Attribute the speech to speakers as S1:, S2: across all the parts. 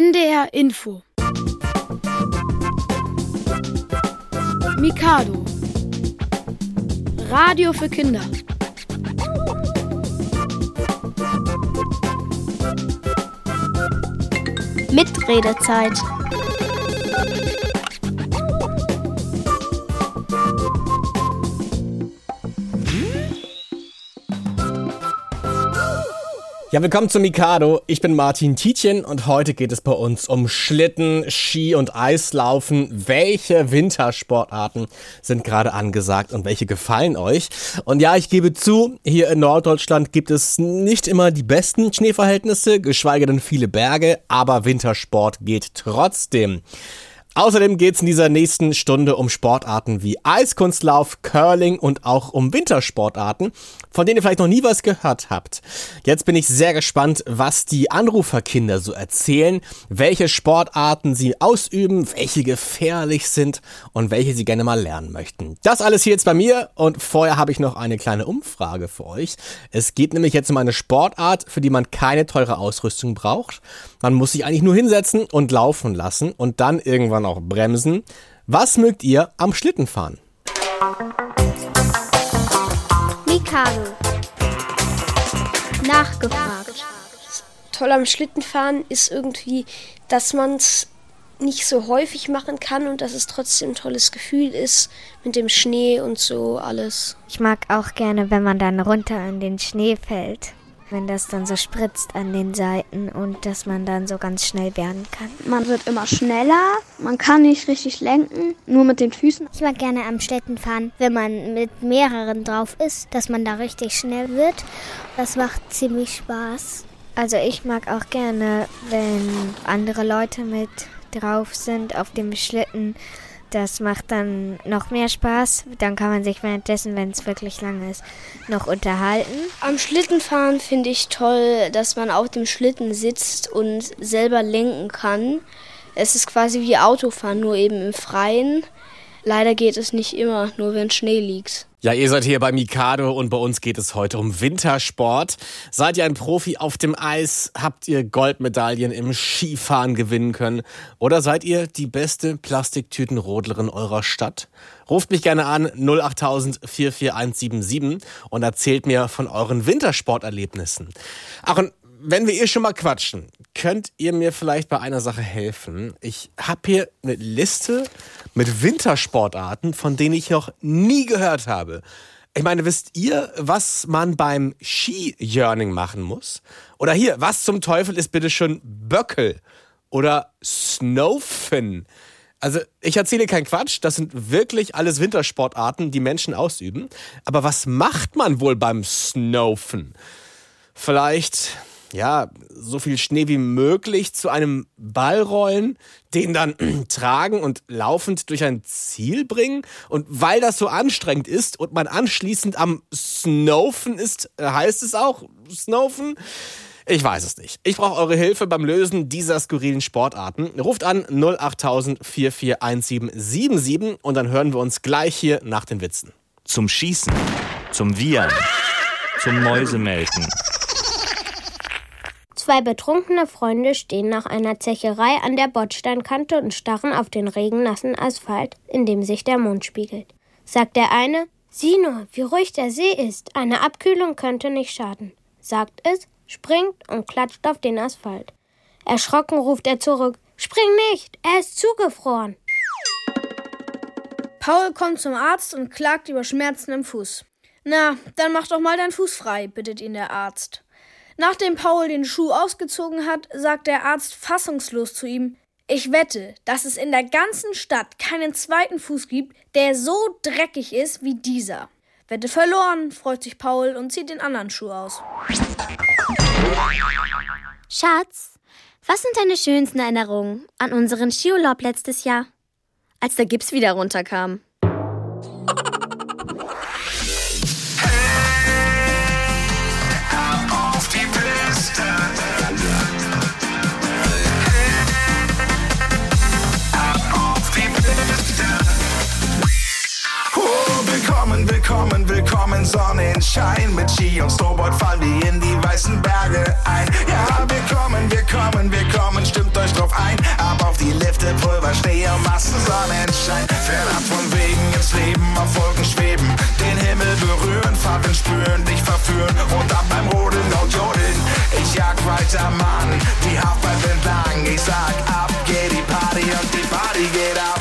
S1: NDR Info. Mikado. Radio für Kinder.
S2: Mitredezeit
S3: Ja, willkommen zum Mikado. Ich bin Martin Tietjen und heute geht es bei uns um Schlitten, Ski und Eislaufen. Welche Wintersportarten sind gerade angesagt und welche gefallen euch? Und ja, ich gebe zu, hier in Norddeutschland gibt es nicht immer die besten Schneeverhältnisse, geschweige denn viele Berge, aber Wintersport geht trotzdem. Außerdem geht es in dieser nächsten Stunde um Sportarten wie Eiskunstlauf, Curling und auch um Wintersportarten, von denen ihr vielleicht noch nie was gehört habt. Jetzt bin ich sehr gespannt, was die Anruferkinder so erzählen, welche Sportarten sie ausüben, welche gefährlich sind und welche sie gerne mal lernen möchten. Das alles hier jetzt bei mir und vorher habe ich noch eine kleine Umfrage für euch. Es geht nämlich jetzt um eine Sportart, für die man keine teure Ausrüstung braucht. Man muss sich eigentlich nur hinsetzen und laufen lassen und dann irgendwann auch bremsen. Was mögt ihr am Schlittenfahren?
S2: Mikado Nachgefragt
S4: Toll am Schlittenfahren ist irgendwie, dass man es nicht so häufig machen kann und dass es trotzdem ein tolles Gefühl ist mit dem Schnee und so alles.
S5: Ich mag auch gerne, wenn man dann runter in den Schnee fällt wenn das dann so spritzt an den Seiten und dass man dann so ganz schnell werden kann.
S6: Man wird immer schneller, man kann nicht richtig lenken, nur mit den Füßen.
S7: Ich mag gerne am Städten fahren, wenn man mit mehreren drauf ist, dass man da richtig schnell wird. Das macht ziemlich Spaß.
S5: Also ich mag auch gerne, wenn andere Leute mit drauf sind auf dem Schlitten das macht dann noch mehr Spaß. Dann kann man sich währenddessen, wenn es wirklich lang ist, noch unterhalten.
S4: Am Schlittenfahren finde ich toll, dass man auf dem Schlitten sitzt und selber lenken kann. Es ist quasi wie Autofahren, nur eben im Freien. Leider geht es nicht immer, nur wenn Schnee liegt.
S3: Ja, ihr seid hier bei Mikado und bei uns geht es heute um Wintersport. Seid ihr ein Profi auf dem Eis? Habt ihr Goldmedaillen im Skifahren gewinnen können? Oder seid ihr die beste Plastiktütenrodlerin eurer Stadt? Ruft mich gerne an 08000 44177 und erzählt mir von euren Wintersporterlebnissen. Ach, und wenn wir hier schon mal quatschen, könnt ihr mir vielleicht bei einer Sache helfen? Ich habe hier eine Liste mit Wintersportarten, von denen ich noch nie gehört habe. Ich meine, wisst ihr, was man beim Ski-Yearning machen muss? Oder hier, was zum Teufel ist bitte schon Böckel? Oder Snowfin? Also, ich erzähle keinen Quatsch, das sind wirklich alles Wintersportarten, die Menschen ausüben. Aber was macht man wohl beim Snowfen? Vielleicht ja, so viel Schnee wie möglich zu einem Ball rollen, den dann tragen und laufend durch ein Ziel bringen. Und weil das so anstrengend ist und man anschließend am Snowfen ist, äh, heißt es auch Snowfen? Ich weiß es nicht. Ich brauche eure Hilfe beim Lösen dieser skurrilen Sportarten. Ruft an 08000 441777 und dann hören wir uns gleich hier nach den Witzen.
S8: Zum Schießen, zum Wiehern, zum Mäusemelken
S9: Zwei betrunkene Freunde stehen nach einer Zecherei an der Bordsteinkante und starren auf den regennassen Asphalt, in dem sich der Mond spiegelt. Sagt der eine, Sieh nur, wie ruhig der See ist. Eine Abkühlung könnte nicht schaden. Sagt es, springt und klatscht auf den Asphalt. Erschrocken ruft er zurück, Spring nicht, er ist zugefroren.
S1: Paul kommt zum Arzt und klagt über Schmerzen im Fuß. Na, dann mach doch mal deinen Fuß frei, bittet ihn der Arzt. Nachdem Paul den Schuh ausgezogen hat, sagt der Arzt fassungslos zu ihm, ich wette, dass es in der ganzen Stadt keinen zweiten Fuß gibt, der so dreckig ist wie dieser. Wette verloren, freut sich Paul und zieht den anderen Schuh aus.
S7: Schatz, was sind deine schönsten Erinnerungen an unseren Skiurlaub letztes Jahr? Als der Gips wieder runterkam.
S10: Sonnenschein. Mit Ski und Snowboard fallen wir in die weißen Berge ein. Ja, wir kommen, wir kommen, wir kommen, stimmt euch drauf
S11: ein. Ab auf die Lifte, Pulver, Schnee und Massen Sonnenschein. Fernab von Wegen ins Leben, auf Wolken schweben. Den Himmel berühren, Farben spüren, dich verführen. Und ab beim Rodeln laut jodeln. Ich jag weiter, Mann, die Haftbahn entlang. Ich sag ab, geht die Party und die Party geht ab.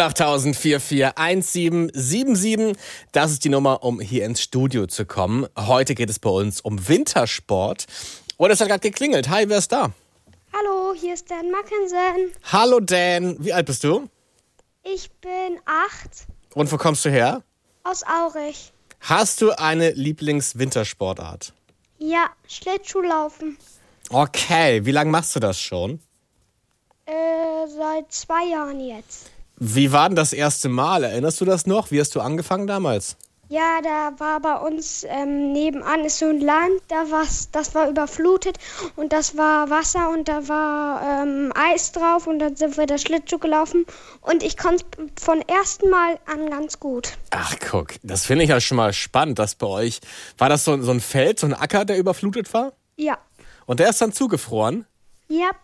S3: 08000 441777. Das ist die Nummer, um hier ins Studio zu kommen. Heute geht es bei uns um Wintersport. Und es hat gerade geklingelt. Hi, wer ist da?
S12: Hallo, hier ist Dan Mackensen.
S3: Hallo Dan, wie alt bist du?
S12: Ich bin acht.
S3: Und wo kommst du her?
S12: Aus Aurich.
S3: Hast du eine Lieblingswintersportart?
S12: Ja, Schlittschuhlaufen.
S3: Okay, wie lange machst du das schon?
S12: Äh, seit zwei Jahren jetzt.
S3: Wie war denn das erste Mal? Erinnerst du das noch? Wie hast du angefangen damals?
S12: Ja, da war bei uns ähm, nebenan ist so ein Land, da war's, das war überflutet und das war Wasser und da war ähm, Eis drauf und dann sind wir da Schlittschuh gelaufen und ich konnte von ersten Mal an ganz gut.
S3: Ach, guck, das finde ich ja schon mal spannend, dass bei euch. War das so, so ein Feld, so ein Acker, der überflutet war?
S12: Ja.
S3: Und der ist dann zugefroren?
S12: Yep.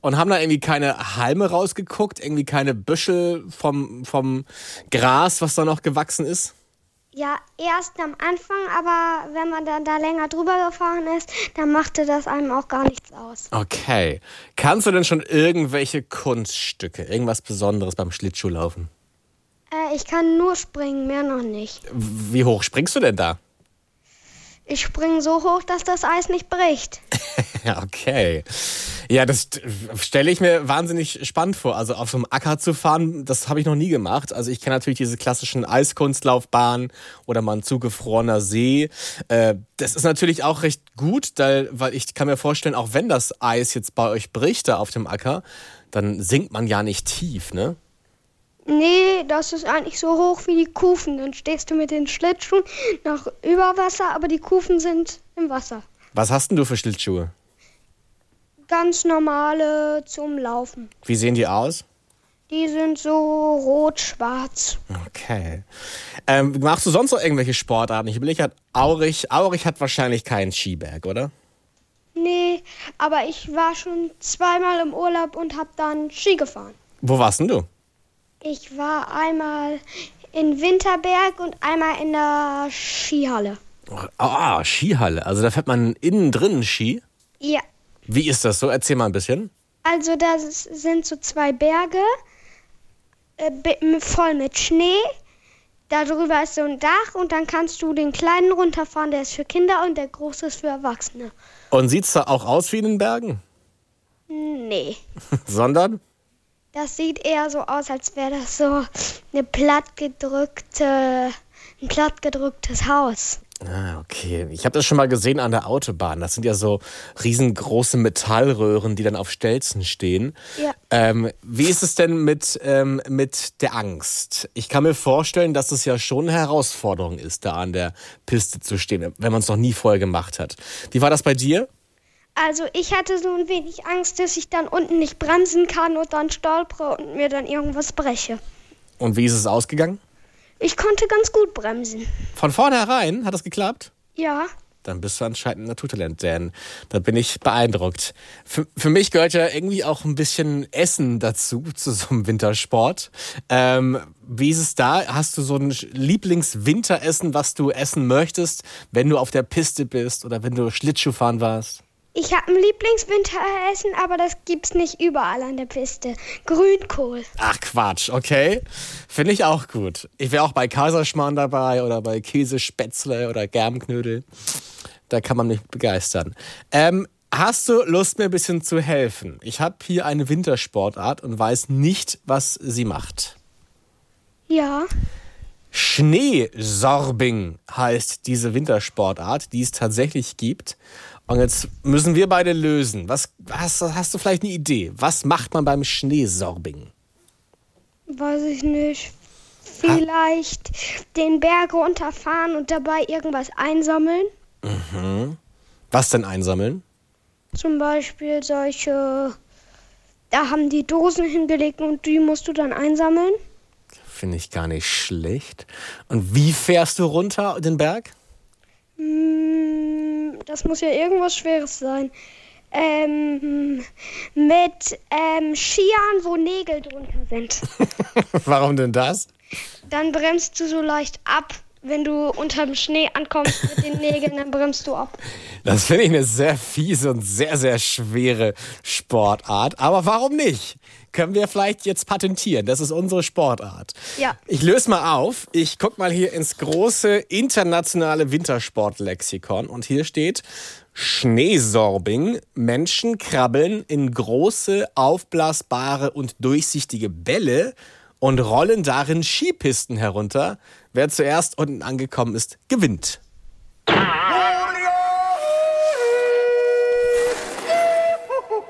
S3: Und haben da irgendwie keine Halme rausgeguckt, irgendwie keine Büschel vom, vom Gras, was da noch gewachsen ist?
S12: Ja, erst am Anfang, aber wenn man dann da länger drüber gefahren ist, dann machte das einem auch gar nichts aus.
S3: Okay. Kannst du denn schon irgendwelche Kunststücke, irgendwas Besonderes beim Schlittschuhlaufen?
S12: Äh, ich kann nur springen, mehr noch nicht.
S3: Wie hoch springst du denn da?
S12: Ich springe so hoch, dass das Eis nicht bricht.
S3: okay. Ja, das stelle ich mir wahnsinnig spannend vor. Also auf so einem Acker zu fahren, das habe ich noch nie gemacht. Also ich kenne natürlich diese klassischen Eiskunstlaufbahnen oder mal ein zugefrorener See. Äh, das ist natürlich auch recht gut, weil ich kann mir vorstellen, auch wenn das Eis jetzt bei euch bricht da auf dem Acker, dann sinkt man ja nicht tief, ne?
S12: Nee, das ist eigentlich so hoch wie die Kufen. Dann stehst du mit den Schlittschuhen noch über Wasser, aber die Kufen sind im Wasser.
S3: Was hast denn du für Schlittschuhe?
S12: Ganz normale zum Laufen.
S3: Wie sehen die aus?
S12: Die sind so rot-schwarz.
S3: Okay. Ähm, machst du sonst noch irgendwelche Sportarten? Ich überlege halt, Aurich, Aurich hat wahrscheinlich keinen Skiberg, oder?
S12: Nee, aber ich war schon zweimal im Urlaub und hab dann Ski gefahren.
S3: Wo warst denn du?
S12: Ich war einmal in Winterberg und einmal in der Skihalle.
S3: Ah, Skihalle. Also da fährt man innen drin Ski?
S12: Ja.
S3: Wie ist das so? Erzähl mal ein bisschen.
S12: Also das sind so zwei Berge äh, voll mit Schnee. Darüber ist so ein Dach und dann kannst du den kleinen runterfahren, der ist für Kinder und der große ist für Erwachsene.
S3: Und sieht's da auch aus wie in den Bergen?
S12: Nee.
S3: Sondern?
S12: Das sieht eher so aus, als wäre das so eine plattgedrückte, ein plattgedrücktes Haus.
S3: Ah, okay. Ich habe das schon mal gesehen an der Autobahn. Das sind ja so riesengroße Metallröhren, die dann auf Stelzen stehen.
S12: Ja.
S3: Ähm, wie ist es denn mit, ähm, mit der Angst? Ich kann mir vorstellen, dass es ja schon eine Herausforderung ist, da an der Piste zu stehen, wenn man es noch nie vorher gemacht hat. Wie war das bei dir?
S12: Also ich hatte so ein wenig Angst, dass ich dann unten nicht bremsen kann und dann stolpere und mir dann irgendwas breche.
S3: Und wie ist es ausgegangen?
S12: Ich konnte ganz gut bremsen.
S3: Von vornherein hat das geklappt?
S12: Ja.
S3: Dann bist du anscheinend ein Naturtalent, Dan. Da bin ich beeindruckt. Für, für mich gehört ja irgendwie auch ein bisschen Essen dazu, zu so einem Wintersport. Ähm, wie ist es da? Hast du so ein Lieblingswinteressen, was du essen möchtest, wenn du auf der Piste bist oder wenn du Schlittschuhfahren warst?
S12: Ich habe ein Lieblingswinteressen, aber das gibt's nicht überall an der Piste. Grünkohl.
S3: Ach Quatsch, okay. Finde ich auch gut. Ich wäre auch bei Kaiserschmarrn dabei oder bei Käsespätzle oder Germknödel. Da kann man mich begeistern. Ähm, hast du Lust, mir ein bisschen zu helfen? Ich habe hier eine Wintersportart und weiß nicht, was sie macht.
S12: Ja.
S3: Schneesorbing heißt diese Wintersportart, die es tatsächlich gibt. Und jetzt müssen wir beide lösen. Was, was hast du vielleicht eine Idee? Was macht man beim Schneesorbing?
S12: Weiß ich nicht. Vielleicht ha? den Berg runterfahren und dabei irgendwas einsammeln.
S3: Mhm. Was denn einsammeln?
S12: Zum Beispiel solche. Da haben die Dosen hingelegt und die musst du dann einsammeln.
S3: Finde ich gar nicht schlecht. Und wie fährst du runter den Berg?
S12: Das muss ja irgendwas Schweres sein. Ähm, mit ähm, Skiern, wo Nägel drunter sind.
S3: Warum denn das?
S12: Dann bremst du so leicht ab wenn du unterm Schnee ankommst mit den Nägeln, dann bremst du ab.
S3: Das finde ich eine sehr fiese und sehr, sehr schwere Sportart. Aber warum nicht? Können wir vielleicht jetzt patentieren? Das ist unsere Sportart.
S12: Ja.
S3: Ich löse mal auf. Ich gucke mal hier ins große internationale Wintersportlexikon. Und hier steht Schneesorbing. Menschen krabbeln in große, aufblasbare und durchsichtige Bälle und rollen darin Skipisten herunter. Wer zuerst unten angekommen ist, gewinnt.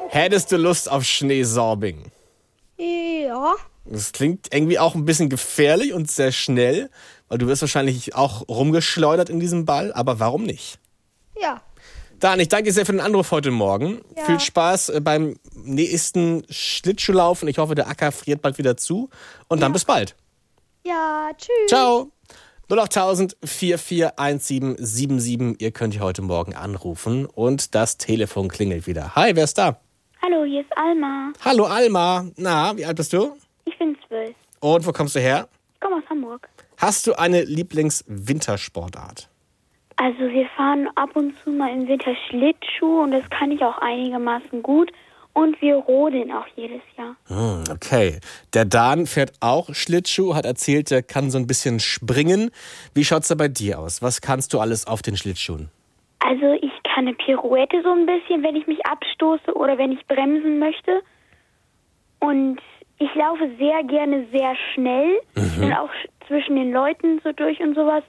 S3: Hättest du Lust auf Schneesorbing?
S12: Ja.
S3: Das klingt irgendwie auch ein bisschen gefährlich und sehr schnell, weil du wirst wahrscheinlich auch rumgeschleudert in diesem Ball, aber warum nicht?
S12: Ja.
S3: Dan, ich danke dir sehr für den Anruf heute Morgen.
S12: Ja.
S3: Viel Spaß äh, beim nächsten Schlittschuhlaufen. Ich hoffe, der Acker friert bald wieder zu. Und dann bis bald.
S12: Ja, tschüss.
S3: Ciao. 08000 441777. Ihr könnt hier heute Morgen anrufen und das Telefon klingelt wieder. Hi, wer ist da?
S13: Hallo, hier ist Alma.
S3: Hallo Alma. Na, wie alt bist du?
S13: Ich bin zwölf.
S3: Und wo kommst du her?
S13: Ich komme aus Hamburg.
S3: Hast du eine Lieblingswintersportart?
S13: Also wir fahren ab und zu mal im Winter Schlittschuh und das kann ich auch einigermaßen gut. Und wir rodeln auch jedes Jahr.
S3: Hm, okay. Der Dan fährt auch Schlittschuh, hat erzählt, er kann so ein bisschen springen. Wie schaut's da bei dir aus? Was kannst du alles auf den Schlittschuhen?
S13: Also ich kann eine Pirouette so ein bisschen, wenn ich mich abstoße oder wenn ich bremsen möchte. Und ich laufe sehr gerne sehr schnell. Ich bin auch sch- zwischen den Leuten so durch und sowas.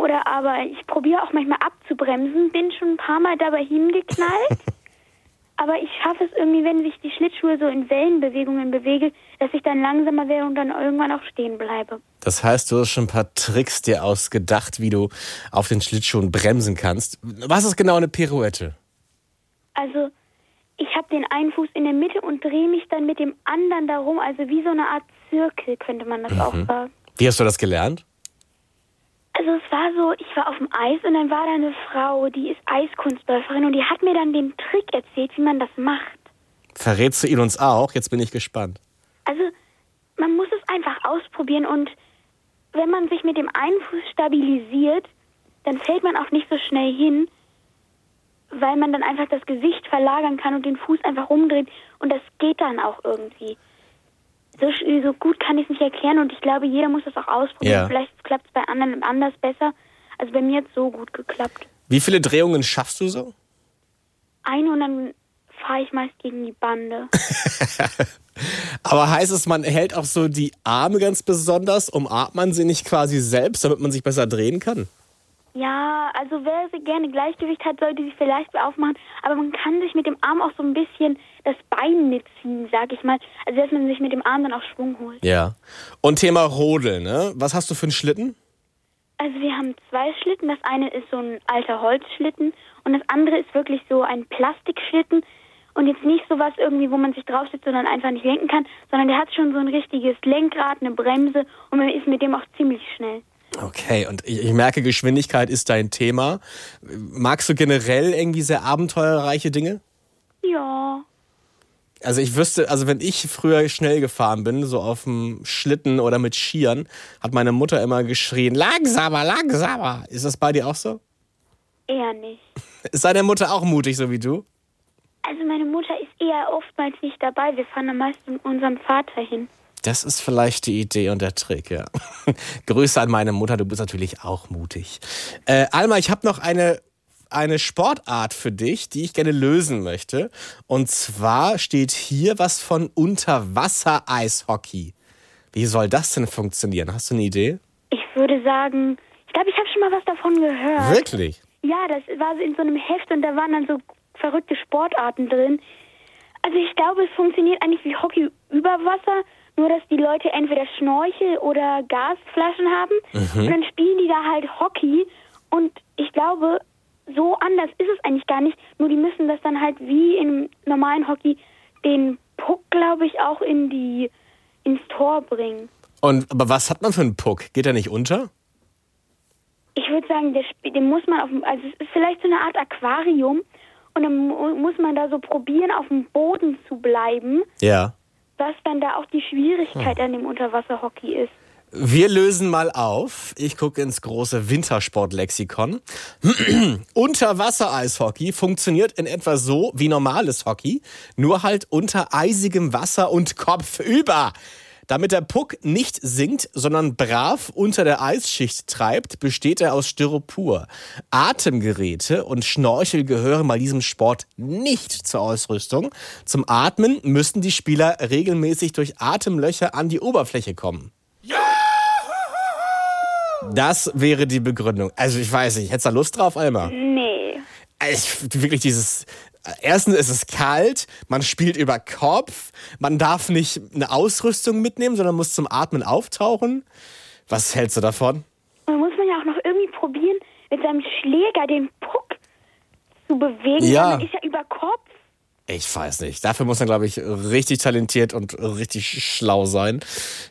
S13: Oder aber ich probiere auch manchmal abzubremsen, bin schon ein paar Mal dabei hingeknallt. aber ich schaffe es irgendwie, wenn sich die Schlittschuhe so in Wellenbewegungen bewege, dass ich dann langsamer werde und dann irgendwann auch stehen bleibe.
S3: Das heißt, du hast schon ein paar Tricks dir ausgedacht, wie du auf den Schlittschuhen bremsen kannst. Was ist genau eine Pirouette?
S13: Also ich habe den einen Fuß in der Mitte und drehe mich dann mit dem anderen darum, also wie so eine Art Zirkel könnte man das auch sagen.
S3: Wie hast du das gelernt?
S13: Also es war so, ich war auf dem Eis und dann war da eine Frau, die ist Eiskunstläuferin und die hat mir dann den Trick erzählt, wie man das macht.
S3: Verrätst du ihn uns auch? Jetzt bin ich gespannt.
S13: Also man muss es einfach ausprobieren und wenn man sich mit dem einen Fuß stabilisiert, dann fällt man auch nicht so schnell hin, weil man dann einfach das Gewicht verlagern kann und den Fuß einfach umdreht und das geht dann auch irgendwie. So, so gut kann ich es nicht erklären und ich glaube, jeder muss das auch ausprobieren.
S3: Ja.
S13: Vielleicht klappt es bei anderen anders besser. Also bei mir hat es so gut geklappt.
S3: Wie viele Drehungen schaffst du so?
S13: Eine und dann fahre ich meist gegen die Bande.
S3: Aber heißt es, man hält auch so die Arme ganz besonders, umarmt man sie nicht quasi selbst, damit man sich besser drehen kann?
S13: Ja, also wer so gerne Gleichgewicht hat, sollte sich vielleicht aufmachen. Aber man kann sich mit dem Arm auch so ein bisschen das Bein mitziehen, sag ich mal. Also dass man sich mit dem Arm dann auch Schwung holt.
S3: Ja. Und Thema Rodeln, ne? Was hast du für einen Schlitten?
S13: Also wir haben zwei Schlitten. Das eine ist so ein alter Holzschlitten und das andere ist wirklich so ein Plastikschlitten. Und jetzt nicht sowas irgendwie, wo man sich drauf sitzt und dann einfach nicht lenken kann, sondern der hat schon so ein richtiges Lenkrad, eine Bremse und man ist mit dem auch ziemlich schnell.
S3: Okay, und ich, merke, Geschwindigkeit ist dein Thema. Magst du generell irgendwie sehr abenteuerreiche Dinge?
S13: Ja.
S3: Also ich wüsste, also wenn ich früher schnell gefahren bin, so auf dem Schlitten oder mit Skiern, hat meine Mutter immer geschrien, langsamer, langsamer. Ist das bei dir auch so?
S13: Eher nicht.
S3: Ist deine Mutter auch mutig, so wie du?
S13: Also meine Mutter ist eher oftmals nicht dabei. Wir fahren am meisten mit unserem Vater hin.
S3: Das ist vielleicht die Idee und der Trick, ja. Grüße an meine Mutter, du bist natürlich auch mutig. Äh, Alma, ich habe noch eine, eine Sportart für dich, die ich gerne lösen möchte. Und zwar steht hier was von Unterwasser-Eishockey. Wie soll das denn funktionieren? Hast du eine Idee?
S13: Ich würde sagen, ich glaube, ich habe schon mal was davon gehört.
S3: Wirklich?
S13: Ja, das war so in so einem Heft und da waren dann so verrückte Sportarten drin. Also ich glaube, es funktioniert eigentlich wie Hockey über Wasser, nur dass die Leute entweder Schnorchel oder Gasflaschen haben
S14: Mhm.
S13: und dann spielen die da halt Hockey und ich glaube, so anders ist es eigentlich gar nicht, nur die müssen das dann halt wie im normalen Hockey den Puck, glaube ich, auch in die ins Tor bringen.
S3: Und aber was hat man für einen Puck? Geht er nicht unter?
S13: Ich würde sagen, der, den muss man auf dem, also es ist vielleicht so eine Art Aquarium und dann mu- muss man da so probieren, auf dem Boden zu bleiben,
S3: Ja.
S13: Was dann da auch die Schwierigkeit an dem Unterwasserhockey ist.
S3: Wir lösen mal auf. Ich gucke ins große Wintersportlexikon. Unterwassereishockey funktioniert in etwa so wie normales Hockey, nur halt unter eisigem Wasser und kopfüber. Damit der Puck nicht sinkt, sondern brav unter der Eisschicht treibt, besteht er aus Styropor. Atemgeräte und Schnorchel gehören bei diesem Sport nicht zur Ausrüstung. Zum Atmen müssen die Spieler regelmäßig durch Atemlöcher an die Oberfläche kommen. Das wäre die Begründung. Also ich weiß nicht, hättest du da Lust drauf, Alma?
S13: Nee.
S3: Ich, wirklich dieses. Erstens ist es kalt, man spielt über Kopf, man darf nicht eine Ausrüstung mitnehmen, sondern muss zum Atmen auftauchen. Was hältst du davon?
S13: Und muss man ja auch noch irgendwie probieren, mit seinem Schläger den Puck zu bewegen.
S3: Ja.
S13: Man ist ja über Kopf.
S3: Ich weiß nicht. Dafür muss man, glaube ich, richtig talentiert und richtig schlau sein.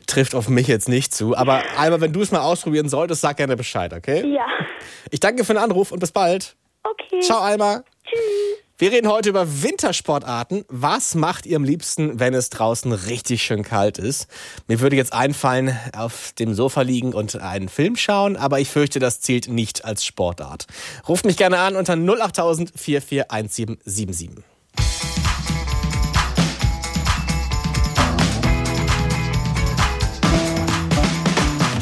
S3: Trifft auf mich jetzt nicht zu. Aber Alma, wenn du es mal ausprobieren solltest, sag gerne Bescheid, okay?
S13: Ja.
S3: Ich danke für den Anruf und bis bald.
S13: Okay.
S3: Ciao, Alma. Wir reden heute über Wintersportarten. Was macht ihr am liebsten, wenn es draußen richtig schön kalt ist? Mir würde jetzt einfallen, auf dem Sofa liegen und einen Film schauen, aber ich fürchte, das zählt nicht als Sportart. Ruft mich gerne an unter 08000 441777.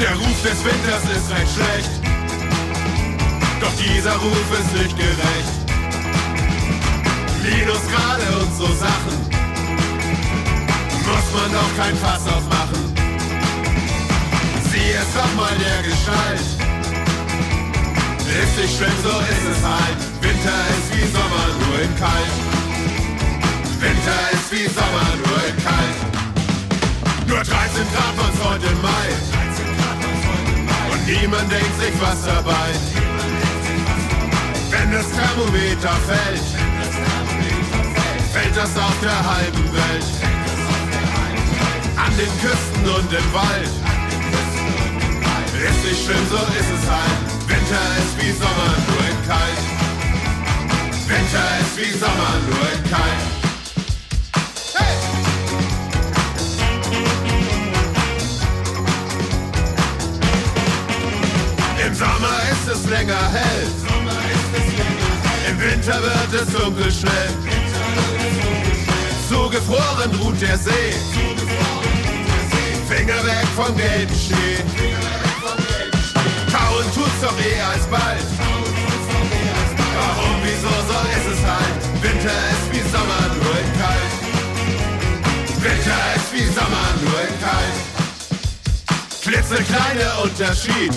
S10: Der Ruf des Winters ist recht schlecht. Doch dieser Ruf ist nicht gerecht. Minusgrade und so Sachen. Muss man doch kein Fass aufmachen. Sieh es doch mal der Gestalt. Ist nicht schlimm, so ist es halt. Winter ist wie Sommer, nur in kalt. Winter ist wie Sommer, nur in kalt. Nur 13 Grad waren's heute Mai. Und niemand denkt sich was dabei. Wenn das Thermometer fällt, fällt das auf der halben Welt. An den Küsten und im Wald. Ist nicht schlimm, so ist es halt. Winter ist wie Sommer, nur in kalt. Winter ist wie Sommer, nur in kalt. Im Sommer ist es länger hell. Im Winter wird es dunkel schnell. Zugefroren ruht der See. Finger weg vom gelben Schnee. Kauen tut's doch eh alsbald. Warum, wieso, so ist es halt. Winter ist wie Sommer, nur in kalt. Winter ist wie Sommer, nur in kalt. Klitzekleiner Unterschied.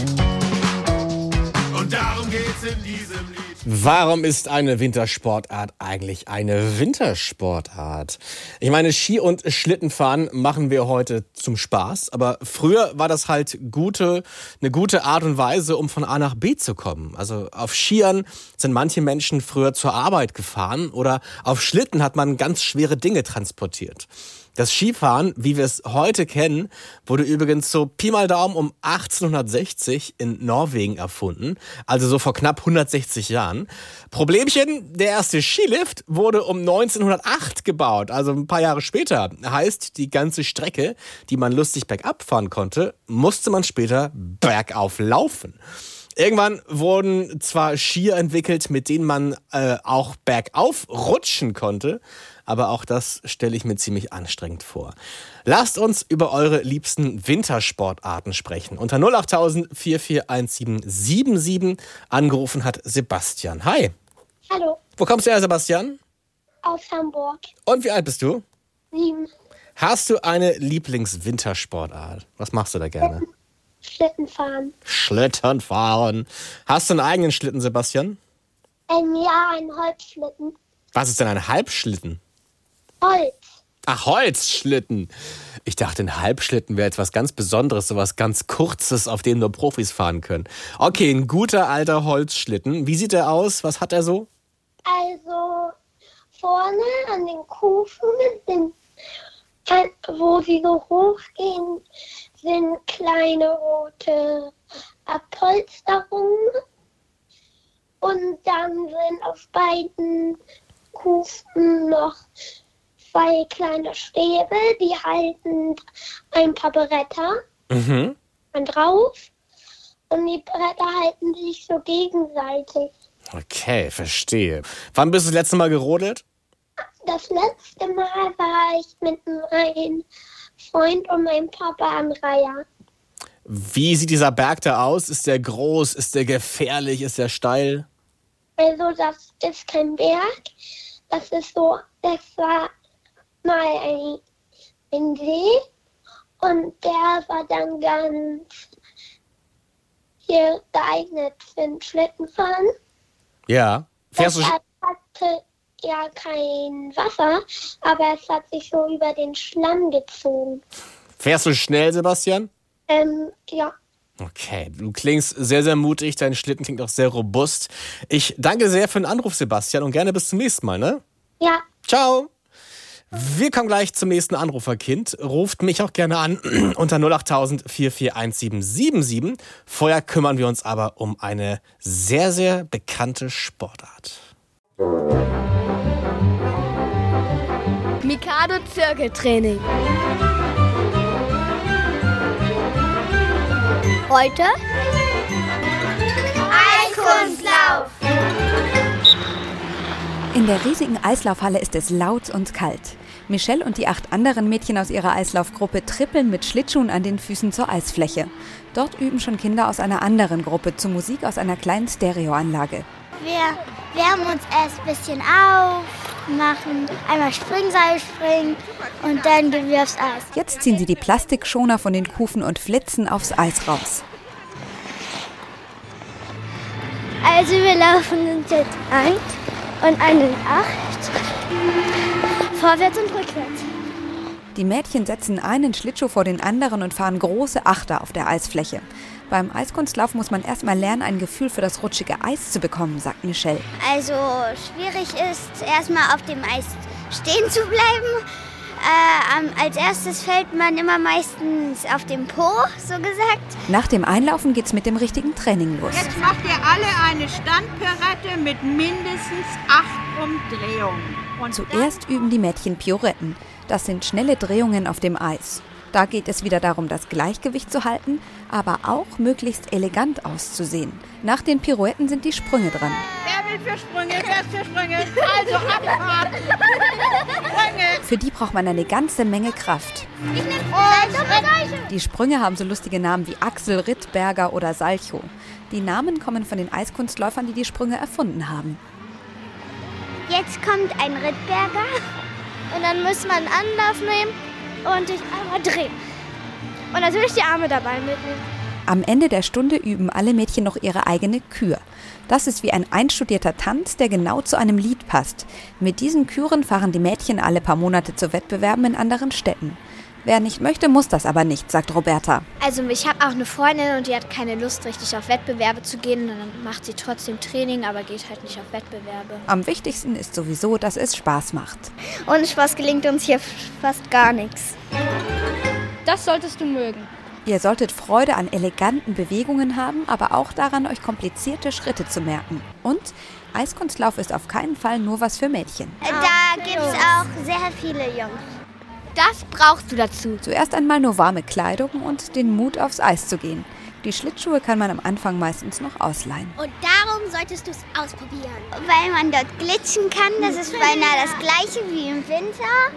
S10: Und darum geht's in diesem Lied.
S3: Warum ist eine Wintersportart eigentlich eine Wintersportart? Ich meine, Ski- und Schlittenfahren machen wir heute zum Spaß, aber früher war das halt gute, eine gute Art und Weise, um von A nach B zu kommen. Also auf Skiern sind manche Menschen früher zur Arbeit gefahren oder auf Schlitten hat man ganz schwere Dinge transportiert. Das Skifahren, wie wir es heute kennen, wurde übrigens so Pi mal Daumen um 1860 in Norwegen erfunden, also so vor knapp 160 Jahren. Problemchen, der erste Skilift wurde um 1908 gebaut, also ein paar Jahre später. Heißt, die ganze Strecke, die man lustig bergab fahren konnte, musste man später bergauf laufen. Irgendwann wurden zwar Skier entwickelt, mit denen man äh, auch bergauf rutschen konnte, aber auch das stelle ich mir ziemlich anstrengend vor. Lasst uns über eure liebsten Wintersportarten sprechen. Unter 08000 441777 angerufen hat Sebastian. Hi.
S12: Hallo,
S3: Wo kommst du her, Sebastian?
S12: aus Hamburg.
S3: Und wie alt bist du?
S12: Sieben
S3: Hast du eine Lieblingswintersportart? Was machst du da gerne?
S12: Schlitten fahren.
S3: Schlitten fahren. Hast du einen eigenen Schlitten, Sebastian?
S12: Ähm, ja, ein Holzschlitten.
S3: Was ist denn ein Halbschlitten?
S12: Holz.
S3: Ach, Holzschlitten. Ich dachte, ein Halbschlitten wäre etwas ganz Besonderes, sowas ganz Kurzes, auf dem nur Profis fahren können. Okay, ein guter alter Holzschlitten. Wie sieht er aus? Was hat er so?
S12: Also vorne an den Kufen an- wo sie so hochgehen, sind kleine rote Abpolsterungen. Und dann sind auf beiden Kufen noch zwei kleine Stäbe, die halten ein paar Bretter.
S3: Mhm.
S15: drauf und die Bretter halten sich so gegenseitig.
S3: Okay, verstehe. Wann bist du das letzte Mal gerodelt?
S15: Das letzte Mal war ich mit meinem Freund und meinem Papa am Reiher.
S3: Wie sieht dieser Berg da aus? Ist der groß? Ist der gefährlich? Ist der steil?
S15: Also das ist kein Berg, das ist so, das war mal ein, ein See und der war dann ganz hier geeignet für ein Schlittenfahren.
S3: Ja. Fährst du,
S15: hatte ja kein Wasser, aber es hat sich so über den Schlamm gezogen.
S3: fährst du schnell, Sebastian?
S15: Ähm, ja.
S3: Okay, du klingst sehr, sehr mutig. Dein Schlitten klingt auch sehr robust. Ich danke sehr für den Anruf, Sebastian, und gerne bis zum nächsten Mal, ne?
S15: Ja.
S3: Ciao. Wir kommen gleich zum nächsten Anruferkind. Ruft mich auch gerne an unter 08000 441777. Vorher kümmern wir uns aber um eine sehr, sehr bekannte Sportart.
S16: Mikado Zirkeltraining. Heute
S17: In der riesigen Eislaufhalle ist es laut und kalt. Michelle und die acht anderen Mädchen aus ihrer Eislaufgruppe trippeln mit Schlittschuhen an den Füßen zur Eisfläche. Dort üben schon Kinder aus einer anderen Gruppe zu Musik aus einer kleinen Stereoanlage.
S14: Wir wärmen uns erst ein bisschen auf, machen einmal Springseil springen und dann gehen wir aufs Eis.
S17: Jetzt ziehen sie die Plastikschoner von den Kufen und flitzen aufs Eis raus.
S14: Also wir laufen uns jetzt ein und einen acht. Vorwärts und rückwärts.
S17: Die Mädchen setzen einen Schlittschuh vor den anderen und fahren große Achter auf der Eisfläche. Beim Eiskunstlauf muss man erstmal lernen, ein Gefühl für das rutschige Eis zu bekommen, sagt Michelle.
S14: Also schwierig ist erstmal auf dem Eis stehen zu bleiben. Äh, als erstes fällt man immer meistens auf dem Po, so gesagt.
S17: Nach dem Einlaufen geht's mit dem richtigen Training los.
S18: Jetzt macht ihr alle eine Standpirouette mit mindestens acht Umdrehungen. Und
S17: Zuerst üben die Mädchen Pioretten. Das sind schnelle Drehungen auf dem Eis. Da geht es wieder darum, das Gleichgewicht zu halten, aber auch möglichst elegant auszusehen. Nach den Pirouetten sind die Sprünge dran.
S18: wer will für Sprünge? Wer ist für Sprünge? Also Abfahrt. Sprünge.
S17: Für die braucht man eine ganze Menge Kraft.
S14: Ich nehme oh,
S17: Die Sprünge haben so lustige Namen wie Axel, Rittberger oder Salchow. Die Namen kommen von den Eiskunstläufern, die die Sprünge erfunden haben.
S14: Jetzt kommt ein Rittberger. Und dann muss man einen Anlauf nehmen und sich einmal drehen. Und natürlich die Arme dabei mitnehmen.
S17: Am Ende der Stunde üben alle Mädchen noch ihre eigene Kür. Das ist wie ein einstudierter Tanz, der genau zu einem Lied passt. Mit diesen Küren fahren die Mädchen alle paar Monate zu Wettbewerben in anderen Städten. Wer nicht möchte, muss das aber nicht, sagt Roberta.
S19: Also ich habe auch eine Freundin und die hat keine Lust, richtig auf Wettbewerbe zu gehen. Und dann macht sie trotzdem Training, aber geht halt nicht auf Wettbewerbe.
S17: Am wichtigsten ist sowieso, dass es Spaß macht.
S19: Ohne Spaß gelingt uns hier fast gar nichts.
S1: Das solltest du mögen.
S17: Ihr solltet Freude an eleganten Bewegungen haben, aber auch daran, euch komplizierte Schritte zu merken. Und Eiskunstlauf ist auf keinen Fall nur was für Mädchen.
S14: Da gibt es auch sehr viele Jungs.
S19: Das brauchst du dazu.
S17: Zuerst einmal nur warme Kleidung und den Mut, aufs Eis zu gehen. Die Schlittschuhe kann man am Anfang meistens noch ausleihen.
S14: Und darum solltest du es ausprobieren. Weil man dort glitschen kann. Das ist beinahe das gleiche wie im Winter.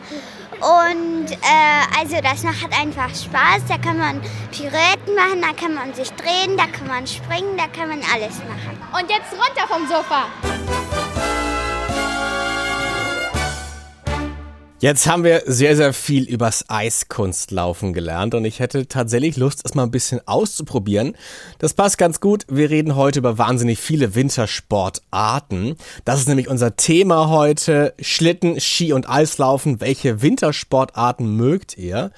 S14: Und äh, also das macht einfach Spaß. Da kann man Pirouetten machen, da kann man sich drehen, da kann man springen, da kann man alles machen.
S1: Und jetzt runter vom Sofa.
S3: Jetzt haben wir sehr, sehr viel übers Eiskunstlaufen gelernt und ich hätte tatsächlich Lust, es mal ein bisschen auszuprobieren. Das passt ganz gut. Wir reden heute über wahnsinnig viele Wintersportarten. Das ist nämlich unser Thema heute. Schlitten, Ski und Eislaufen. Welche Wintersportarten mögt ihr?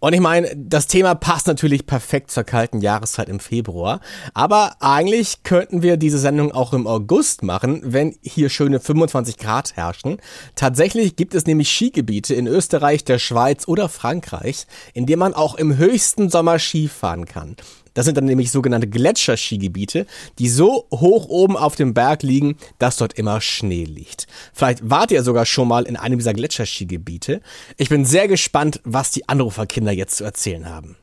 S3: Und ich meine, das Thema passt natürlich perfekt zur kalten Jahreszeit im Februar. Aber eigentlich könnten wir diese Sendung auch im August machen, wenn hier schöne 25 Grad herrschen. Tatsächlich gibt es nämlich Skigebiete in Österreich, der Schweiz oder Frankreich, in denen man auch im höchsten Sommer Ski fahren kann. Das sind dann nämlich sogenannte Gletscherskigebiete, die so hoch oben auf dem Berg liegen, dass dort immer Schnee liegt. Vielleicht wart ihr sogar schon mal in einem dieser Gletscherskigebiete. Ich bin sehr gespannt, was die Anruferkinder jetzt zu erzählen haben.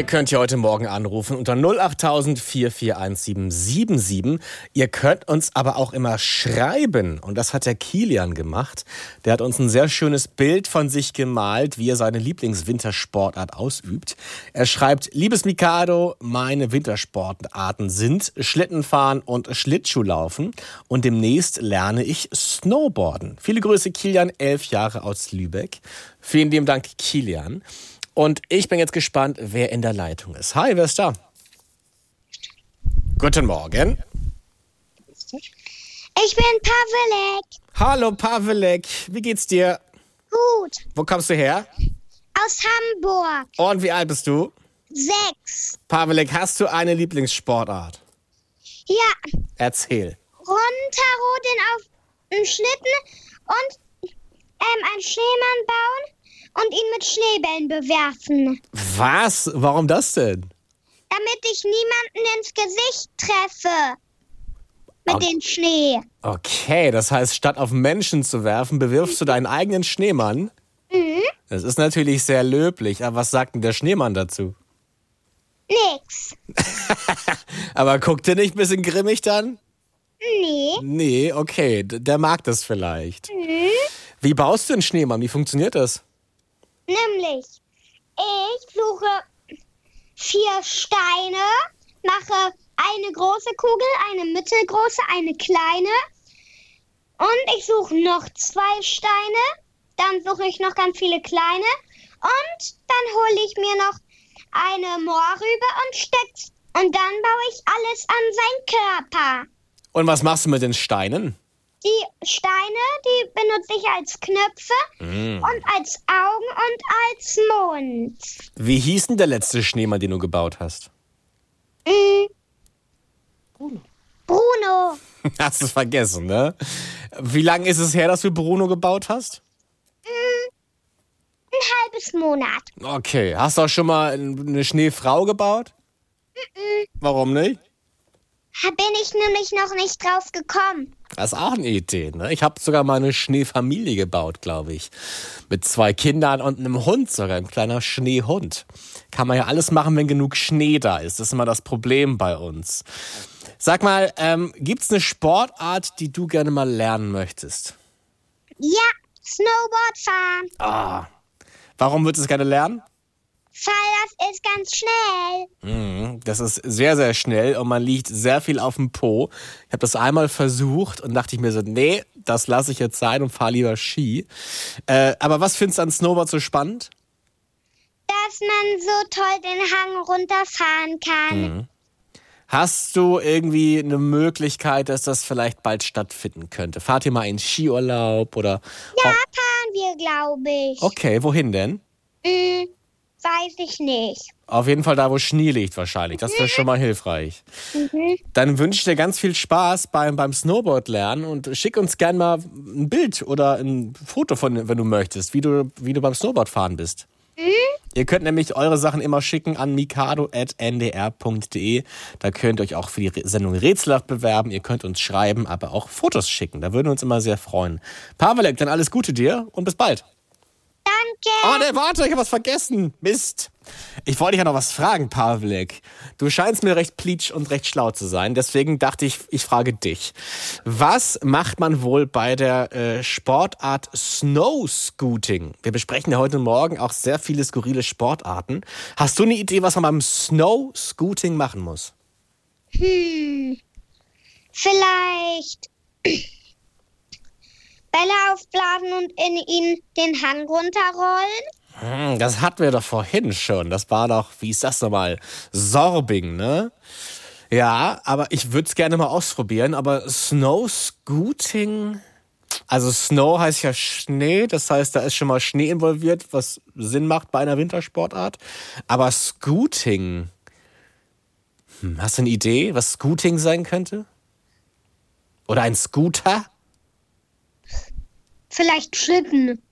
S3: Ihr könnt ja heute Morgen anrufen unter 08000 4417777. Ihr könnt uns aber auch immer schreiben. Und das hat der Kilian gemacht. Der hat uns ein sehr schönes Bild von sich gemalt, wie er seine Lieblingswintersportart ausübt. Er schreibt, liebes Mikado, meine Wintersportarten sind Schlittenfahren und Schlittschuhlaufen. Und demnächst lerne ich Snowboarden. Viele Grüße, Kilian, elf Jahre aus Lübeck. Vielen lieben Dank, Kilian. Und ich bin jetzt gespannt, wer in der Leitung ist. Hi, wer ist da? Guten Morgen.
S14: Ich bin Pavelek.
S3: Hallo Pavelek, wie geht's dir?
S14: Gut.
S3: Wo kommst du her?
S14: Aus Hamburg.
S3: Und wie alt bist du?
S14: Sechs.
S3: Pavelek, hast du eine Lieblingssportart?
S14: Ja.
S3: Erzähl.
S14: Runterrodeln auf einen Schlitten und ähm, einen Schneemann bauen und ihn mit Schneebällen bewerfen.
S3: Was? Warum das denn?
S14: Damit ich niemanden ins Gesicht treffe. Mit
S3: Okay.
S14: dem Schnee.
S3: Okay, das heißt, statt auf Menschen zu werfen, bewirfst du deinen eigenen Schneemann?
S14: Mhm.
S3: Das ist natürlich sehr löblich, aber was sagt denn der Schneemann dazu?
S14: Nix.
S3: Aber guckt ihr nicht ein bisschen grimmig dann?
S14: Nee.
S3: Nee, okay, der mag das vielleicht.
S14: Mhm.
S3: Wie baust du einen Schneemann? Wie funktioniert das?
S14: Nämlich, ich suche vier Steine, mache eine große Kugel, eine mittelgroße, eine kleine. Und ich suche noch zwei Steine. Dann suche ich noch ganz viele kleine. Und dann hole ich mir noch eine Mohrrübe und steck's. Und dann baue ich alles an seinen Körper.
S3: Und was machst du mit den Steinen?
S14: Die Steine, die benutze ich als Knöpfe
S3: Mm.
S14: und als Augen und als Mund.
S3: Wie hieß denn der letzte Schneemann, den du gebaut hast?
S14: Mm. Bruno.
S3: Hast du es vergessen, ne? Wie lange ist es her, dass du Bruno gebaut hast?
S14: Mm. Ein halbes Monat.
S3: Okay, hast du auch schon mal eine Schneefrau gebaut? Warum nicht?
S14: Da bin ich nämlich noch nicht drauf gekommen.
S3: Das ist auch eine Idee, ne? Ich habe sogar mal eine Schneefamilie gebaut, glaube ich. Mit zwei Kindern und einem Hund sogar, ein kleiner Schneehund. Kann man ja alles machen, wenn genug Schnee da ist. Das ist immer das Problem bei uns. Sag mal, ähm, gibt's eine Sportart, die du gerne mal lernen möchtest?
S14: Ja, Snowboard fahren.
S3: Ah. Warum würdest du es gerne lernen?
S14: Das ist ganz schnell.
S3: Mhm, Das ist sehr, sehr schnell und man liegt sehr viel auf dem Po. Ich habe das einmal versucht und dachte ich mir so, nee, das lasse ich jetzt sein und fahre lieber Ski. Äh, aber was findest du an Snowboard so spannend?
S14: Dass man so toll den Hang runterfahren kann.
S3: Mhm. Hast du irgendwie eine Möglichkeit, dass das vielleicht bald stattfinden könnte? Fahrt ihr mal in Skiurlaub oder?
S14: Ja, fahren wir, glaube ich.
S3: Okay, wohin denn?
S14: Weiß ich nicht.
S3: Auf jeden Fall da, wo Schnee liegt wahrscheinlich. Das wäre schon mal hilfreich.
S14: Mhm.
S3: Dann wünsche ich dir ganz viel Spaß beim, beim Snowboard lernen und schick uns gerne mal ein Bild oder ein Foto von, wenn du möchtest, wie du, wie du beim Snowboard fahren bist.
S14: Mhm.
S3: Ihr könnt nämlich eure Sachen immer schicken an mikado.ndr.de. Da könnt ihr euch auch für die Sendung Rätselhaft bewerben. Ihr könnt uns schreiben, aber auch Fotos schicken. Da würden wir uns immer sehr freuen. Pavelek, dann alles Gute dir und bis bald.
S14: Danke.
S3: Oh, ne, warte, ich habe was vergessen. Mist. Ich wollte dich ja noch was fragen, Pavlik. Du scheinst mir recht pleatsch und recht schlau zu sein. Deswegen dachte ich, ich frage dich. Was macht man wohl bei der äh, Sportart Snow Scooting? Wir besprechen ja heute Morgen auch sehr viele skurrile Sportarten. Hast du eine Idee, was man beim Snow Scooting machen muss?
S14: Hm. Vielleicht Bälle aufblasen und in ihn den Hang runterrollen.
S3: Hm, das hatten wir doch vorhin schon. Das war doch, wie ist das nochmal? Sorbing, ne? Ja, aber ich würde es gerne mal ausprobieren. Aber Snow Scooting. Also Snow heißt ja Schnee, das heißt, da ist schon mal Schnee involviert, was Sinn macht bei einer Wintersportart. Aber Scooting. Hm, hast du eine Idee, was Scooting sein könnte? Oder ein Scooter?
S14: Vielleicht Schlitten.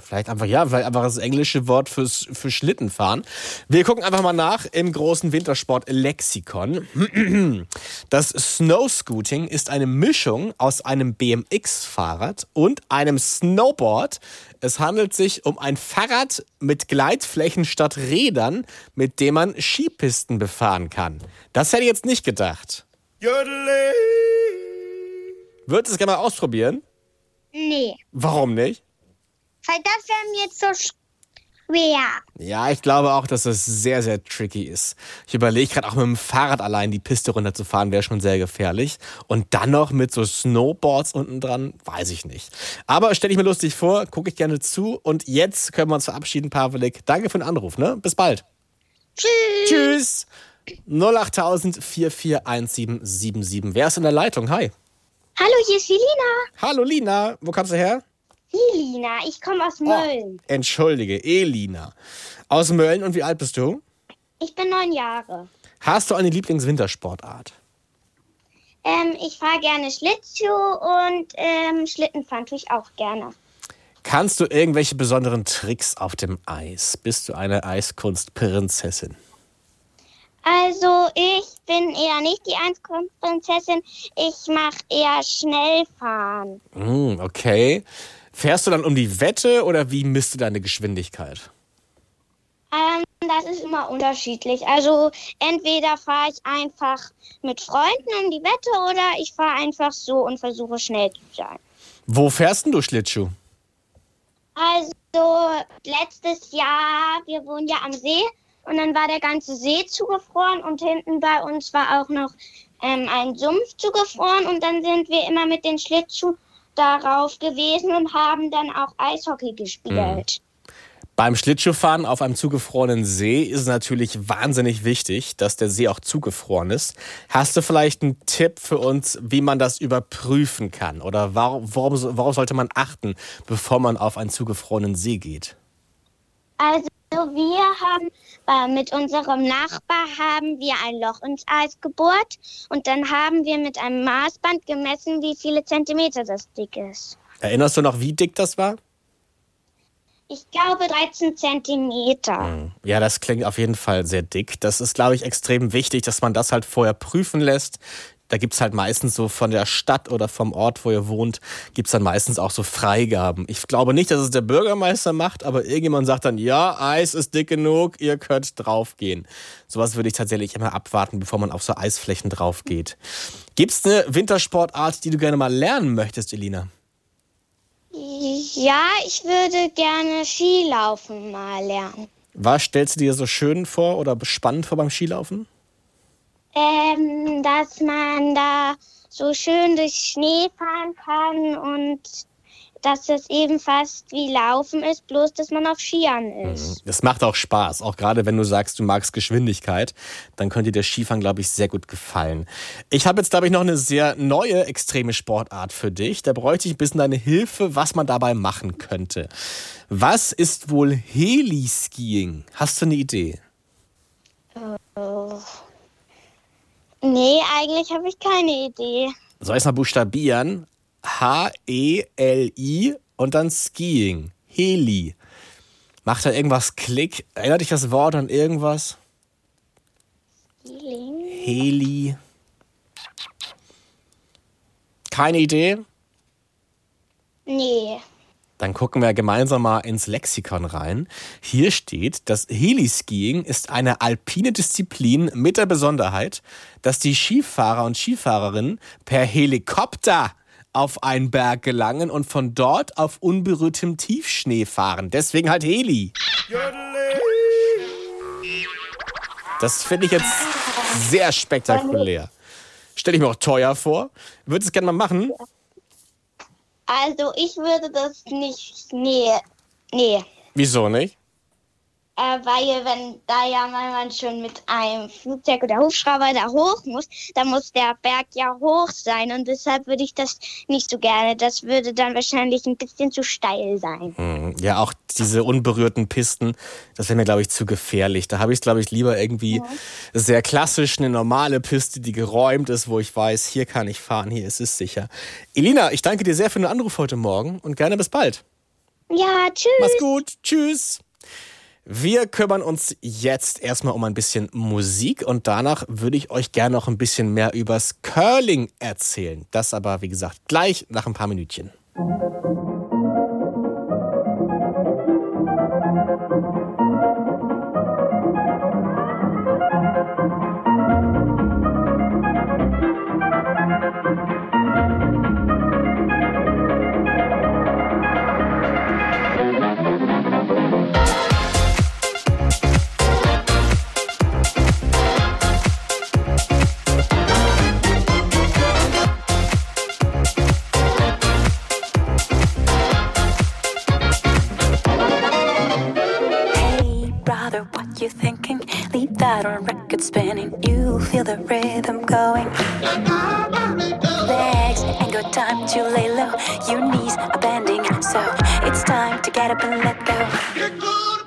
S3: Vielleicht einfach, ja, vielleicht einfach das englische Wort fürs, für Schlittenfahren. Wir gucken einfach mal nach im großen Wintersport-Lexikon. Das Snowscooting ist eine Mischung aus einem BMX-Fahrrad und einem Snowboard. Es handelt sich um ein Fahrrad mit Gleitflächen statt Rädern, mit dem man Skipisten befahren kann. Das hätte ich jetzt nicht gedacht. Würdest du es gerne mal ausprobieren?
S14: Nee,
S3: Warum nicht?
S14: weil das wäre mir jetzt so schwer.
S3: Ja, ich glaube auch, dass das sehr, sehr tricky ist. Ich überlege gerade auch mit dem Fahrrad allein die Piste runterzufahren, wäre schon sehr gefährlich. Und dann noch mit so Snowboards unten dran, weiß ich nicht. Aber stelle ich mir lustig vor, gucke ich gerne zu. Und jetzt können wir uns verabschieden, Pavlik. Danke für den Anruf, ne? Bis bald.
S14: Tschüss.
S3: Tschüss. 08000 441777. Wer ist in der Leitung? Hi.
S14: Hallo, hier ist die Lina.
S3: Hallo Lina, wo kommst du her?
S14: Die Lina, ich komme aus Mölln.
S3: Entschuldige, Elina. Aus Mölln und wie alt bist du?
S14: Ich bin neun Jahre.
S3: Hast du eine Lieblingswintersportart?
S14: Ähm, ich fahre gerne Schlittschuh und ähm, Schlittenfahren tue ich auch gerne.
S3: Kannst du irgendwelche besonderen Tricks auf dem Eis? Bist du eine Eiskunstprinzessin?
S14: Also ich bin eher nicht die Einsprinzessin. Ich mache eher Schnellfahren.
S3: Hm, okay. Fährst du dann um die Wette oder wie misst du deine Geschwindigkeit?
S14: Ähm, das ist immer unterschiedlich. Also entweder fahre ich einfach mit Freunden um die Wette oder ich fahre einfach so und versuche schnell zu sein.
S3: Wo fährst denn du Schlittschuh?
S14: Also letztes Jahr, wir wohnen ja am See und dann war der ganze See zugefroren und hinten bei uns war auch noch ähm, ein Sumpf zugefroren und dann sind wir immer mit den Schlittschuhen darauf gewesen und haben dann auch Eishockey gespielt.
S3: Beim Schlittschuhfahren auf einem zugefrorenen See ist es natürlich wahnsinnig wichtig, dass der See auch zugefroren ist. Hast du vielleicht einen Tipp für uns, wie man das überprüfen kann? Oder warum, worauf sollte man achten, bevor man auf einen zugefrorenen See geht?
S14: Also wir haben äh, mit unserem Nachbar haben wir ein Loch ins Eis gebohrt und dann haben wir mit einem Maßband gemessen, wie viele Zentimeter das dick ist.
S3: Erinnerst du noch, wie dick das war?
S14: Ich glaube 13 Zentimeter.
S3: Ja, das klingt auf jeden Fall sehr dick. Das ist, glaube ich, extrem wichtig, dass man das halt vorher prüfen lässt. Da gibt's halt meistens so von der Stadt oder vom Ort, wo ihr wohnt, gibt's dann meistens auch so Freigaben. Ich glaube nicht, dass es der Bürgermeister macht, aber irgendjemand sagt dann, ja, Eis ist dick genug, ihr könnt draufgehen. Sowas würde ich tatsächlich immer abwarten, bevor man auf so Eisflächen draufgeht. Gibt's eine Wintersportart, die du gerne mal lernen möchtest, Elina?
S14: Ja, ich würde gerne Skilaufen mal lernen.
S3: Was stellst du dir so schön vor oder spannend vor beim Skilaufen?
S14: Ähm, dass man da so schön durch Schnee fahren kann und dass es eben fast wie Laufen ist, bloß dass man auf Skiern ist.
S3: Das macht auch Spaß, auch gerade wenn du sagst, du magst Geschwindigkeit, dann könnte dir Skifahren, glaube ich, sehr gut gefallen. Ich habe jetzt, glaube ich, noch eine sehr neue extreme Sportart für dich. Da bräuchte ich ein bisschen deine Hilfe, was man dabei machen könnte. Was ist wohl Heliskiing? Hast du eine Idee?
S14: Oh. Nee, eigentlich habe ich keine Idee.
S3: Soll ich es mal buchstabieren? H-E-L-I und dann Skiing. Heli. Macht da irgendwas Klick? Erinnert dich das Wort an irgendwas? Heli. Keine Idee?
S14: Nee.
S3: Dann gucken wir gemeinsam mal ins Lexikon rein. Hier steht, das Heliskiing ist eine alpine Disziplin mit der Besonderheit, dass die Skifahrer und Skifahrerinnen per Helikopter auf einen Berg gelangen und von dort auf unberührtem Tiefschnee fahren. Deswegen halt Heli. Das finde ich jetzt sehr spektakulär. Stelle ich mir auch teuer vor. Würdest du es gerne mal machen?
S14: Also ich würde das nicht. Nee. Nee.
S3: Wieso nicht?
S14: Äh, weil wenn da ja mal man schon mit einem Flugzeug oder Hubschrauber da hoch muss, dann muss der Berg ja hoch sein und deshalb würde ich das nicht so gerne. Das würde dann wahrscheinlich ein bisschen zu steil sein.
S3: Hm, Ja, auch diese unberührten Pisten, das wäre mir, glaube ich, zu gefährlich. Da habe ich es, glaube ich, lieber irgendwie sehr klassisch, eine normale Piste, die geräumt ist, wo ich weiß, hier kann ich fahren, hier ist es sicher. Elina, ich danke dir sehr für den Anruf heute Morgen und gerne bis bald.
S14: Ja, tschüss.
S3: Mach's gut. Tschüss. Wir kümmern uns jetzt erstmal um ein bisschen Musik und danach würde ich euch gerne noch ein bisschen mehr übers Curling erzählen. Das aber, wie gesagt, gleich nach ein paar Minütchen.
S20: Hey, that on record spinning. You feel the rhythm going. Legs ain't got time to lay low. Your knees are bending, so it's time to get up and let go.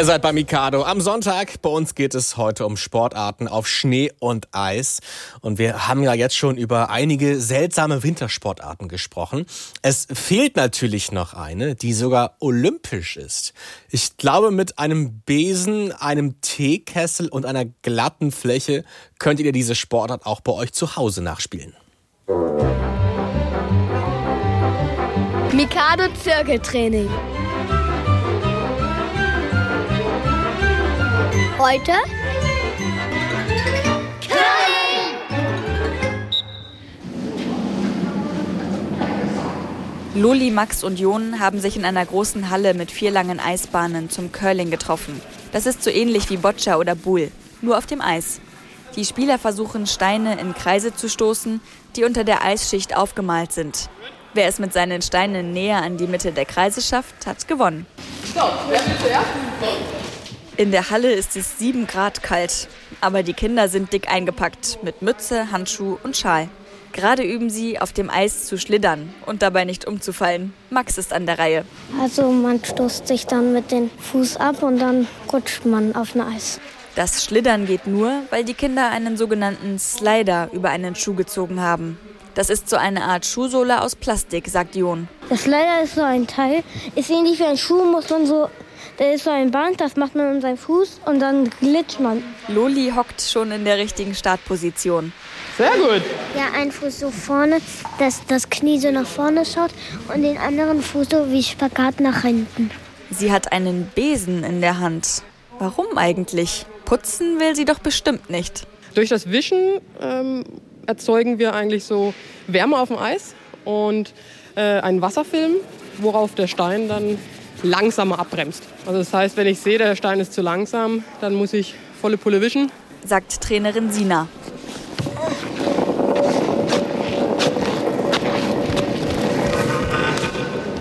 S3: Ihr seid bei Mikado am Sonntag. Bei uns geht es heute um Sportarten auf Schnee und Eis. Und wir haben ja jetzt schon über einige seltsame Wintersportarten gesprochen. Es fehlt natürlich noch eine, die sogar olympisch ist. Ich glaube, mit einem Besen, einem Teekessel und einer glatten Fläche könnt ihr diese Sportart auch bei euch zu Hause nachspielen.
S19: Mikado Zirkeltraining.
S14: Heute
S21: Loli, Max und Jon haben sich in einer großen Halle mit vier langen Eisbahnen zum Curling getroffen. Das ist so ähnlich wie Boccia oder Bull, nur auf dem Eis. Die Spieler versuchen, Steine in Kreise zu stoßen, die unter der Eisschicht aufgemalt sind. Wer es mit seinen Steinen näher an die Mitte der Kreise schafft, hat gewonnen. In der Halle ist es sieben Grad kalt, aber die Kinder sind dick eingepackt mit Mütze, Handschuh und Schal. Gerade üben sie, auf dem Eis zu schlittern und dabei nicht umzufallen. Max ist an der Reihe.
S7: Also man stoßt sich dann mit dem Fuß ab und dann rutscht man auf ein Eis.
S21: Das Schlittern geht nur, weil die Kinder einen sogenannten Slider über einen Schuh gezogen haben. Das ist so eine Art Schuhsohle aus Plastik, sagt Jon.
S7: Das Leider ist so ein Teil, ist ähnlich wie ein Schuh, muss man so, da ist so ein Band, das macht man an seinen Fuß und dann glitscht man.
S21: Loli hockt schon in der richtigen Startposition.
S7: Sehr gut. Ja, ein Fuß so vorne, dass das Knie so nach vorne schaut und den anderen Fuß so wie Spagat nach hinten.
S21: Sie hat einen Besen in der Hand. Warum eigentlich? Putzen will sie doch bestimmt nicht.
S22: Durch das Wischen ähm, erzeugen wir eigentlich so Wärme auf dem Eis und äh, einen Wasserfilm, worauf der Stein dann langsamer abbremst. Also das heißt, wenn ich sehe, der Stein ist zu langsam, dann muss ich volle Pulle wischen.
S21: Sagt Trainerin Sina.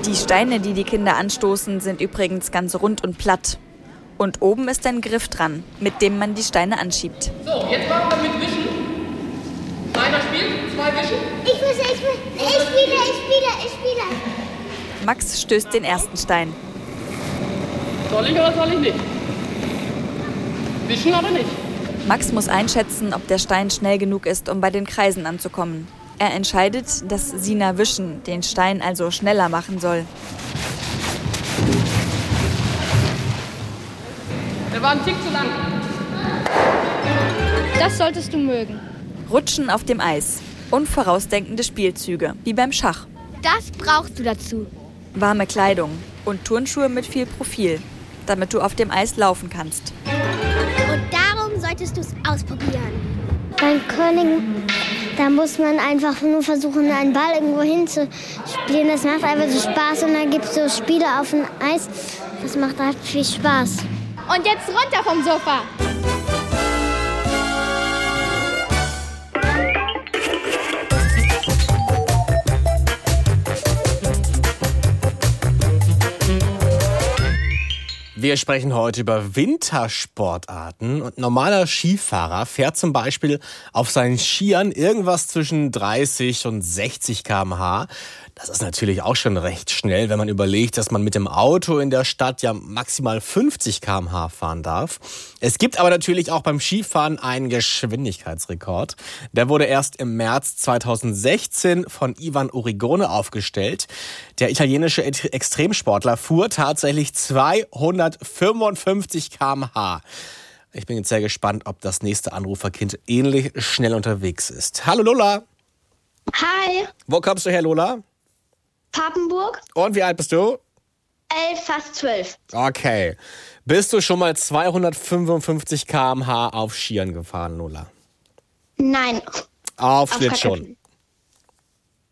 S21: Die Steine, die die Kinder anstoßen, sind übrigens ganz rund und platt. Und oben ist ein Griff dran, mit dem man die Steine anschiebt.
S22: So, jetzt machen wir mit Wischen. Einer spielt, zwei wischen.
S14: Ich muss, ich muss, ich spiele, ich spiele, ich spiele.
S21: Max stößt den ersten Stein.
S22: Soll ich oder soll ich nicht? Wischen oder nicht?
S21: Max muss einschätzen, ob der Stein schnell genug ist, um bei den Kreisen anzukommen. Er entscheidet, dass Sina Wischen den Stein also schneller machen soll.
S22: Der war ein Tick zu lang.
S1: Das solltest du mögen.
S21: Rutschen auf dem Eis. Unvorausdenkende Spielzüge, wie beim Schach.
S19: Das brauchst du dazu.
S21: Warme Kleidung und Turnschuhe mit viel Profil, damit du auf dem Eis laufen kannst.
S14: Und darum solltest du es ausprobieren.
S7: Beim Curling, da muss man einfach nur versuchen, einen Ball irgendwo hinzuspielen. Das macht einfach so Spaß und dann gibt es so Spiele auf dem Eis. Das macht halt viel Spaß.
S21: Und jetzt runter vom Sofa.
S3: Wir sprechen heute über Wintersportarten. Und normaler Skifahrer fährt zum Beispiel auf seinen Skiern irgendwas zwischen 30 und 60 km/h. Das ist natürlich auch schon recht schnell, wenn man überlegt, dass man mit dem Auto in der Stadt ja maximal 50 km/h fahren darf. Es gibt aber natürlich auch beim Skifahren einen Geschwindigkeitsrekord. Der wurde erst im März 2016 von Ivan Origone aufgestellt. Der italienische Extremsportler fuhr tatsächlich 255 km/h. Ich bin jetzt sehr gespannt, ob das nächste Anruferkind ähnlich schnell unterwegs ist. Hallo Lola.
S14: Hi.
S3: Wo kommst du her, Lola?
S14: Papenburg.
S3: Und wie alt bist du?
S14: Elf, fast zwölf.
S3: Okay. Bist du schon mal 255 km/h auf Skiern gefahren, Lola?
S14: Nein.
S3: Auf
S14: Auf
S3: Schlittschuhen?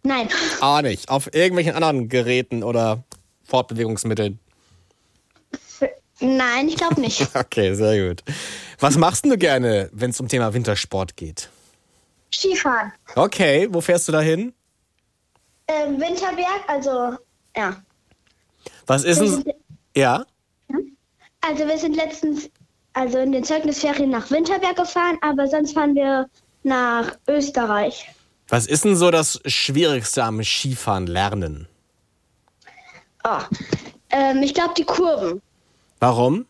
S14: Nein.
S3: Auch nicht. Auf irgendwelchen anderen Geräten oder Fortbewegungsmitteln?
S14: Nein, ich glaube nicht.
S3: Okay, sehr gut. Was machst du gerne, wenn es um Thema Wintersport geht?
S14: Skifahren.
S3: Okay, wo fährst du da hin?
S14: Ähm, Winterberg, also, ja.
S3: Was ist denn... Ja?
S14: also wir sind letztens, also in den Zeugnisferien nach Winterberg gefahren, aber sonst fahren wir nach Österreich.
S3: Was ist denn so das Schwierigste am Skifahren lernen?
S14: Oh. Ähm, ich glaube die Kurven,
S3: Warum?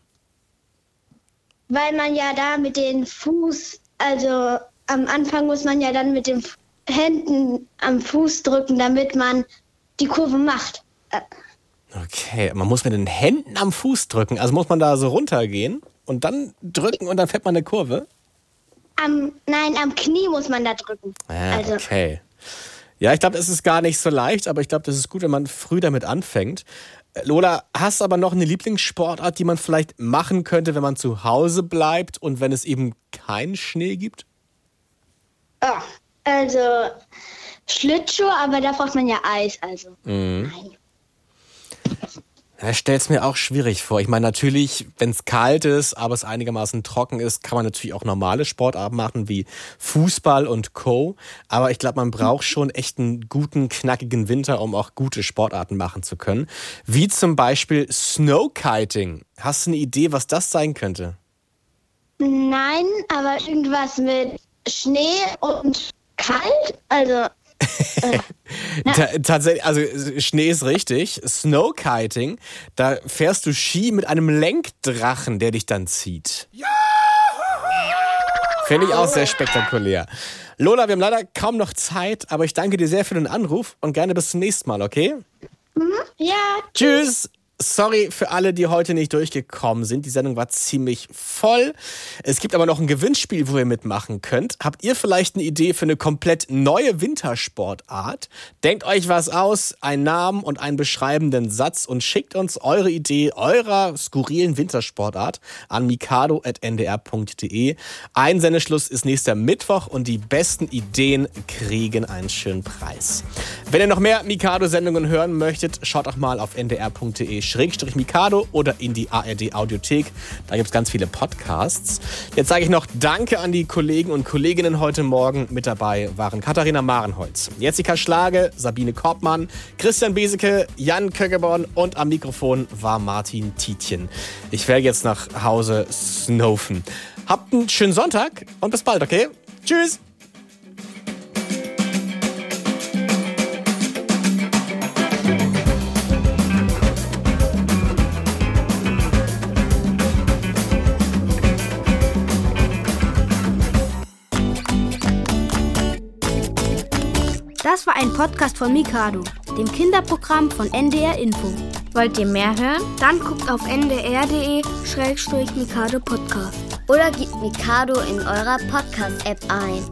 S14: weil man ja da mit den Fuß, also am Anfang muss man ja dann mit den F- Händen am Fuß drücken, damit man die Kurve macht. Äh,
S3: Okay, man muss mit den Händen am Fuß drücken. Also muss man da so runtergehen und dann drücken und dann fährt man eine Kurve?
S14: am, nein, am Knie muss man da drücken.
S3: Ah,
S14: also,
S3: okay. Ja, ich glaube, es ist gar nicht so leicht, aber ich glaube, das ist gut, wenn man früh damit anfängt. Äh, Lola, hast du aber noch eine Lieblingssportart, die man vielleicht machen könnte, wenn man zu Hause bleibt und wenn es eben keinen Schnee gibt?
S14: oh, also Schlittschuh, aber da braucht man ja Eis, also.
S3: Mhm. Ja, Ich stell's mir auch schwierig vor. Ich meine, natürlich, wenn es kalt ist, aber es einigermaßen trocken ist, kann man natürlich auch normale Sportarten machen, wie Fußball und Co. Aber ich glaube, man braucht schon echt einen guten, knackigen Winter, um auch gute Sportarten machen zu können. Wie zum Beispiel Snowkiting. Hast du eine Idee, was das sein könnte?
S14: Nein, aber irgendwas mit Schnee und kalt, also.
S3: Ta tatsächlich, also Schnee ist richtig. Snowkiting, da fährst du Ski mit einem Lenkdrachen, der dich dann zieht. Finde ich auch sehr spektakulär. Lola, wir haben leider kaum noch Zeit, aber ich danke dir sehr für den Anruf und gerne bis zum nächsten Mal, okay?
S14: Ja.
S3: Tschüss. Sorry für alle, die heute nicht durchgekommen sind. Die Sendung war ziemlich voll. Es gibt aber noch ein Gewinnspiel, wo ihr mitmachen könnt. Habt ihr vielleicht eine Idee für eine komplett neue Wintersportart? Denkt euch was aus, einen Namen und einen beschreibenden Satz und schickt uns eure Idee eurer skurrilen Wintersportart an mikado.ndr.de. Einsendeschluss ist nächster Mittwoch und die besten Ideen kriegen einen schönen Preis. Wenn ihr noch mehr Mikado-Sendungen hören möchtet, schaut doch mal auf ndr.de Schrägstrich Mikado oder in die ARD Audiothek. Da gibt es ganz viele Podcasts. Jetzt sage ich noch Danke an die Kollegen und Kolleginnen heute Morgen. Mit dabei waren Katharina Marenholz, Jessica Schlage, Sabine Korbmann, Christian Beseke, Jan Köckeborn und am Mikrofon war Martin Tietjen. Ich werde jetzt nach Hause snowfen. Habt einen schönen Sonntag und bis bald, okay? Tschüss!
S23: Das war ein Podcast von Mikado, dem Kinderprogramm von NDR Info.
S19: Wollt ihr mehr hören?
S23: Dann guckt auf ndr.de-mikado Podcast.
S2: Oder gebt Mikado in eurer Podcast-App ein.